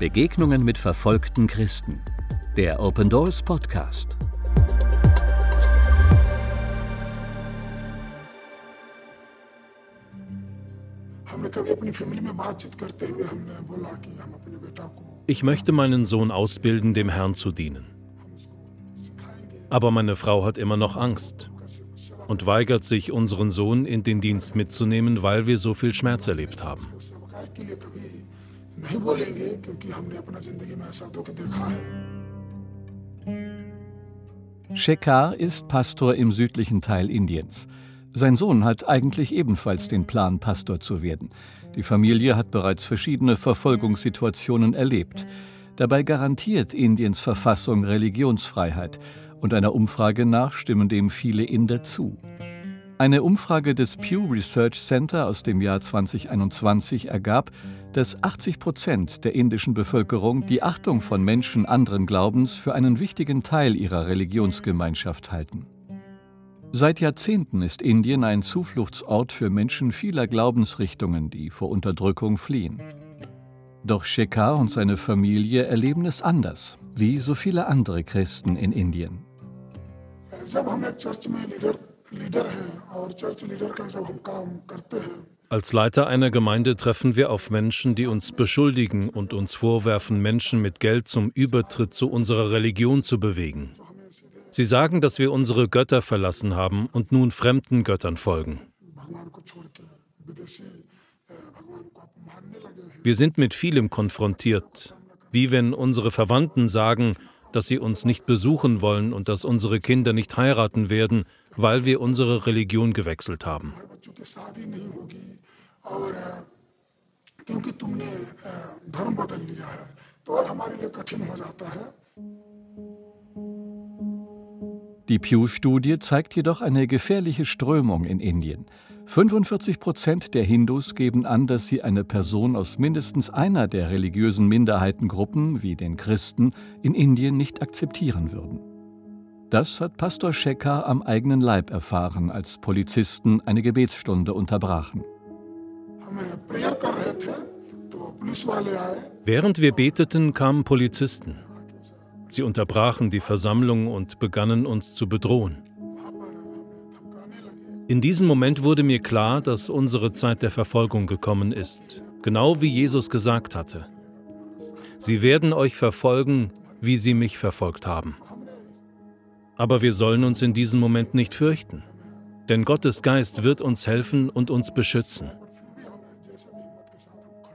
Begegnungen mit verfolgten Christen. Der Open Doors Podcast. Ich möchte meinen Sohn ausbilden, dem Herrn zu dienen. Aber meine Frau hat immer noch Angst und weigert sich, unseren Sohn in den Dienst mitzunehmen, weil wir so viel Schmerz erlebt haben. Shekhar ist Pastor im südlichen Teil Indiens. Sein Sohn hat eigentlich ebenfalls den Plan, Pastor zu werden. Die Familie hat bereits verschiedene Verfolgungssituationen erlebt. Dabei garantiert Indiens Verfassung Religionsfreiheit und einer Umfrage nach stimmen dem viele Inder zu. Eine Umfrage des Pew Research Center aus dem Jahr 2021 ergab, dass 80 Prozent der indischen Bevölkerung die Achtung von Menschen anderen Glaubens für einen wichtigen Teil ihrer Religionsgemeinschaft halten. Seit Jahrzehnten ist Indien ein Zufluchtsort für Menschen vieler Glaubensrichtungen, die vor Unterdrückung fliehen. Doch Shekhar und seine Familie erleben es anders, wie so viele andere Christen in Indien. Als Leiter einer Gemeinde treffen wir auf Menschen, die uns beschuldigen und uns vorwerfen, Menschen mit Geld zum Übertritt zu unserer Religion zu bewegen. Sie sagen, dass wir unsere Götter verlassen haben und nun fremden Göttern folgen. Wir sind mit vielem konfrontiert, wie wenn unsere Verwandten sagen, dass sie uns nicht besuchen wollen und dass unsere Kinder nicht heiraten werden, weil wir unsere Religion gewechselt haben. Die Pew-Studie zeigt jedoch eine gefährliche Strömung in Indien. 45 Prozent der Hindus geben an, dass sie eine Person aus mindestens einer der religiösen Minderheitengruppen, wie den Christen, in Indien nicht akzeptieren würden. Das hat Pastor Shekhar am eigenen Leib erfahren, als Polizisten eine Gebetsstunde unterbrachen. Während wir beteten, kamen Polizisten. Sie unterbrachen die Versammlung und begannen uns zu bedrohen. In diesem Moment wurde mir klar, dass unsere Zeit der Verfolgung gekommen ist, genau wie Jesus gesagt hatte. Sie werden euch verfolgen, wie sie mich verfolgt haben. Aber wir sollen uns in diesem Moment nicht fürchten, denn Gottes Geist wird uns helfen und uns beschützen.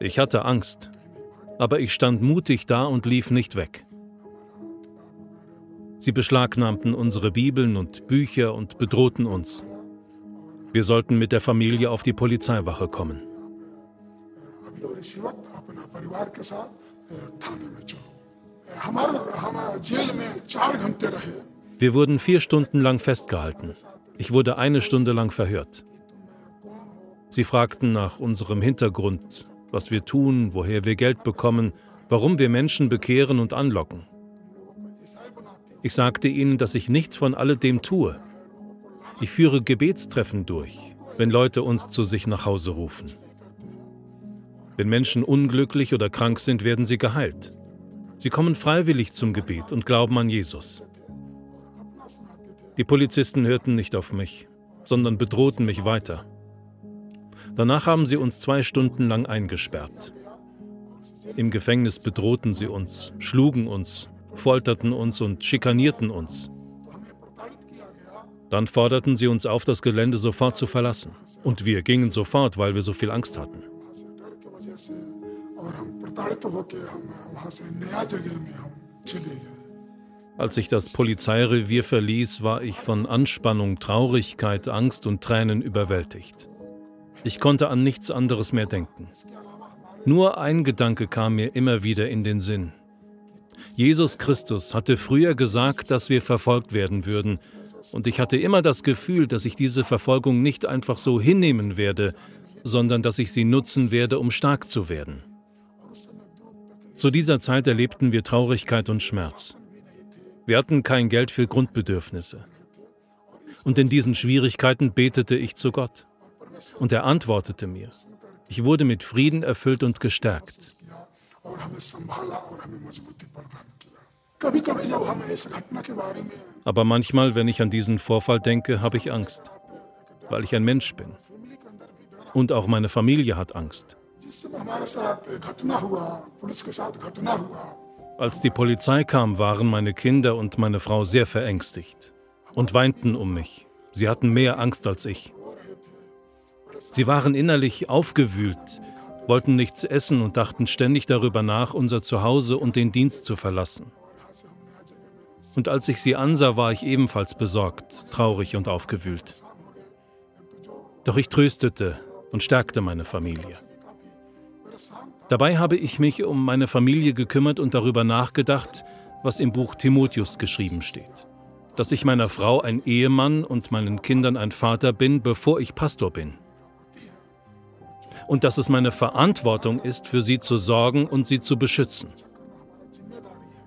Ich hatte Angst, aber ich stand mutig da und lief nicht weg. Sie beschlagnahmten unsere Bibeln und Bücher und bedrohten uns. Wir sollten mit der Familie auf die Polizeiwache kommen. Wir wurden vier Stunden lang festgehalten. Ich wurde eine Stunde lang verhört. Sie fragten nach unserem Hintergrund, was wir tun, woher wir Geld bekommen, warum wir Menschen bekehren und anlocken. Ich sagte ihnen, dass ich nichts von alledem tue. Ich führe Gebetstreffen durch, wenn Leute uns zu sich nach Hause rufen. Wenn Menschen unglücklich oder krank sind, werden sie geheilt. Sie kommen freiwillig zum Gebet und glauben an Jesus. Die Polizisten hörten nicht auf mich, sondern bedrohten mich weiter. Danach haben sie uns zwei Stunden lang eingesperrt. Im Gefängnis bedrohten sie uns, schlugen uns, folterten uns und schikanierten uns. Dann forderten sie uns auf, das Gelände sofort zu verlassen. Und wir gingen sofort, weil wir so viel Angst hatten. Als ich das Polizeirevier verließ, war ich von Anspannung, Traurigkeit, Angst und Tränen überwältigt. Ich konnte an nichts anderes mehr denken. Nur ein Gedanke kam mir immer wieder in den Sinn. Jesus Christus hatte früher gesagt, dass wir verfolgt werden würden, und ich hatte immer das Gefühl, dass ich diese Verfolgung nicht einfach so hinnehmen werde, sondern dass ich sie nutzen werde, um stark zu werden. Zu dieser Zeit erlebten wir Traurigkeit und Schmerz. Wir hatten kein Geld für Grundbedürfnisse. Und in diesen Schwierigkeiten betete ich zu Gott. Und er antwortete mir. Ich wurde mit Frieden erfüllt und gestärkt. Aber manchmal, wenn ich an diesen Vorfall denke, habe ich Angst, weil ich ein Mensch bin. Und auch meine Familie hat Angst. Als die Polizei kam, waren meine Kinder und meine Frau sehr verängstigt und weinten um mich. Sie hatten mehr Angst als ich. Sie waren innerlich aufgewühlt, wollten nichts essen und dachten ständig darüber nach, unser Zuhause und den Dienst zu verlassen. Und als ich sie ansah, war ich ebenfalls besorgt, traurig und aufgewühlt. Doch ich tröstete und stärkte meine Familie. Dabei habe ich mich um meine Familie gekümmert und darüber nachgedacht, was im Buch Timotheus geschrieben steht. Dass ich meiner Frau ein Ehemann und meinen Kindern ein Vater bin, bevor ich Pastor bin und dass es meine Verantwortung ist, für sie zu sorgen und sie zu beschützen.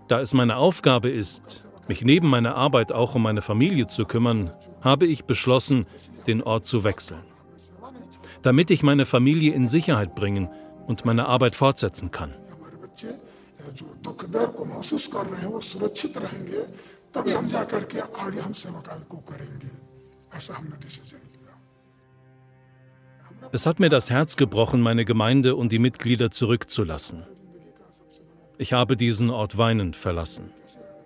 Da es meine Aufgabe ist, mich neben meiner Arbeit auch um meine Familie zu kümmern, habe ich beschlossen, den Ort zu wechseln. Damit ich meine Familie in Sicherheit bringen und meine Arbeit fortsetzen kann. Es hat mir das Herz gebrochen, meine Gemeinde und die Mitglieder zurückzulassen. Ich habe diesen Ort weinend verlassen.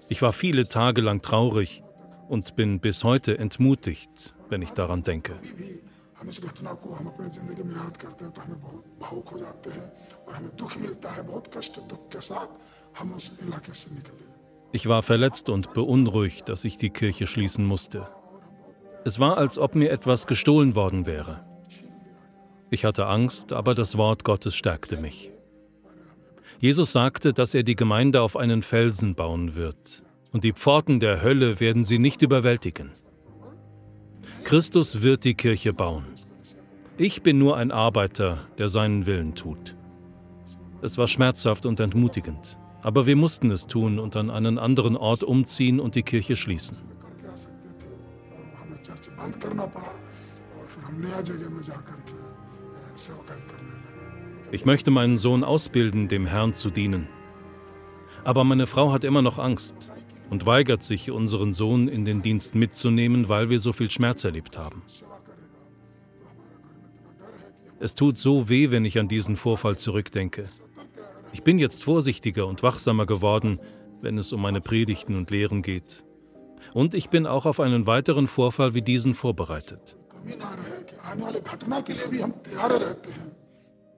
Ich war viele Tage lang traurig und bin bis heute entmutigt, wenn ich daran denke. Ich war verletzt und beunruhigt, dass ich die Kirche schließen musste. Es war, als ob mir etwas gestohlen worden wäre. Ich hatte Angst, aber das Wort Gottes stärkte mich. Jesus sagte, dass er die Gemeinde auf einen Felsen bauen wird, und die Pforten der Hölle werden sie nicht überwältigen. Christus wird die Kirche bauen. Ich bin nur ein Arbeiter, der seinen Willen tut. Es war schmerzhaft und entmutigend, aber wir mussten es tun und an einen anderen Ort umziehen und die Kirche schließen. Ich möchte meinen Sohn ausbilden, dem Herrn zu dienen. Aber meine Frau hat immer noch Angst und weigert sich, unseren Sohn in den Dienst mitzunehmen, weil wir so viel Schmerz erlebt haben. Es tut so weh, wenn ich an diesen Vorfall zurückdenke. Ich bin jetzt vorsichtiger und wachsamer geworden, wenn es um meine Predigten und Lehren geht. Und ich bin auch auf einen weiteren Vorfall wie diesen vorbereitet.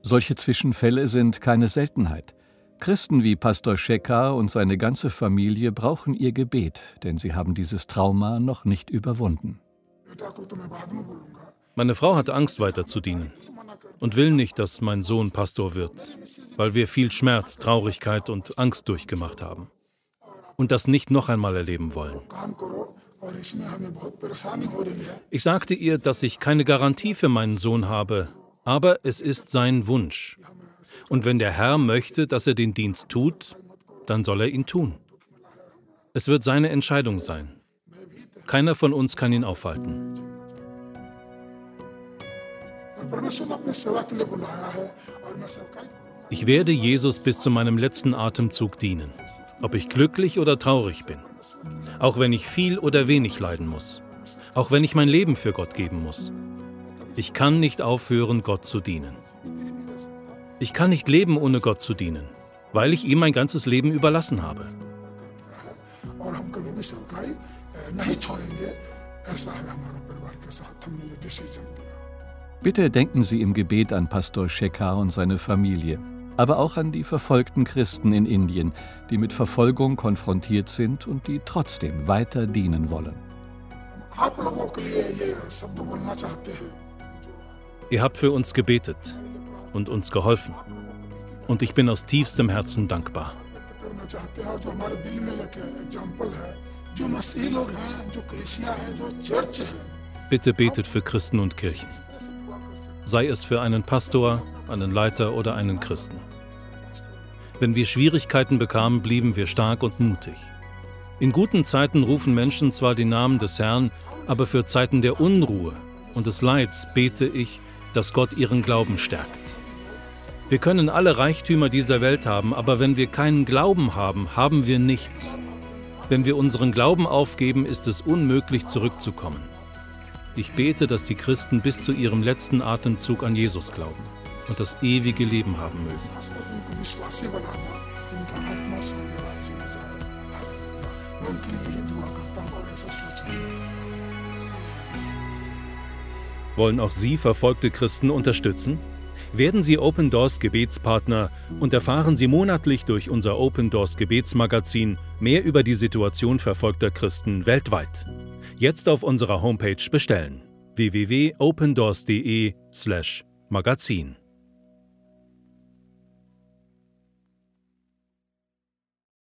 Solche Zwischenfälle sind keine Seltenheit. Christen wie Pastor Shekar und seine ganze Familie brauchen ihr Gebet, denn sie haben dieses Trauma noch nicht überwunden. Meine Frau hat Angst, weiter zu dienen und will nicht, dass mein Sohn Pastor wird, weil wir viel Schmerz, Traurigkeit und Angst durchgemacht haben und das nicht noch einmal erleben wollen. Ich sagte ihr, dass ich keine Garantie für meinen Sohn habe, aber es ist sein Wunsch. Und wenn der Herr möchte, dass er den Dienst tut, dann soll er ihn tun. Es wird seine Entscheidung sein. Keiner von uns kann ihn aufhalten. Ich werde Jesus bis zu meinem letzten Atemzug dienen, ob ich glücklich oder traurig bin auch wenn ich viel oder wenig leiden muss, auch wenn ich mein Leben für Gott geben muss. Ich kann nicht aufhören, Gott zu dienen. Ich kann nicht leben, ohne Gott zu dienen, weil ich ihm mein ganzes Leben überlassen habe. Bitte denken Sie im Gebet an Pastor Shekhar und seine Familie aber auch an die verfolgten Christen in Indien, die mit Verfolgung konfrontiert sind und die trotzdem weiter dienen wollen. Ihr habt für uns gebetet und uns geholfen. Und ich bin aus tiefstem Herzen dankbar. Bitte betet für Christen und Kirchen. Sei es für einen Pastor, einen Leiter oder einen Christen. Wenn wir Schwierigkeiten bekamen, blieben wir stark und mutig. In guten Zeiten rufen Menschen zwar den Namen des Herrn, aber für Zeiten der Unruhe und des Leids bete ich, dass Gott ihren Glauben stärkt. Wir können alle Reichtümer dieser Welt haben, aber wenn wir keinen Glauben haben, haben wir nichts. Wenn wir unseren Glauben aufgeben, ist es unmöglich zurückzukommen. Ich bete, dass die Christen bis zu ihrem letzten Atemzug an Jesus glauben und das ewige Leben haben mögen. Wollen auch Sie verfolgte Christen unterstützen? Werden Sie Open Doors Gebetspartner und erfahren Sie monatlich durch unser Open Doors Gebetsmagazin mehr über die Situation verfolgter Christen weltweit. Jetzt auf unserer Homepage bestellen www.opendoors.de/magazin.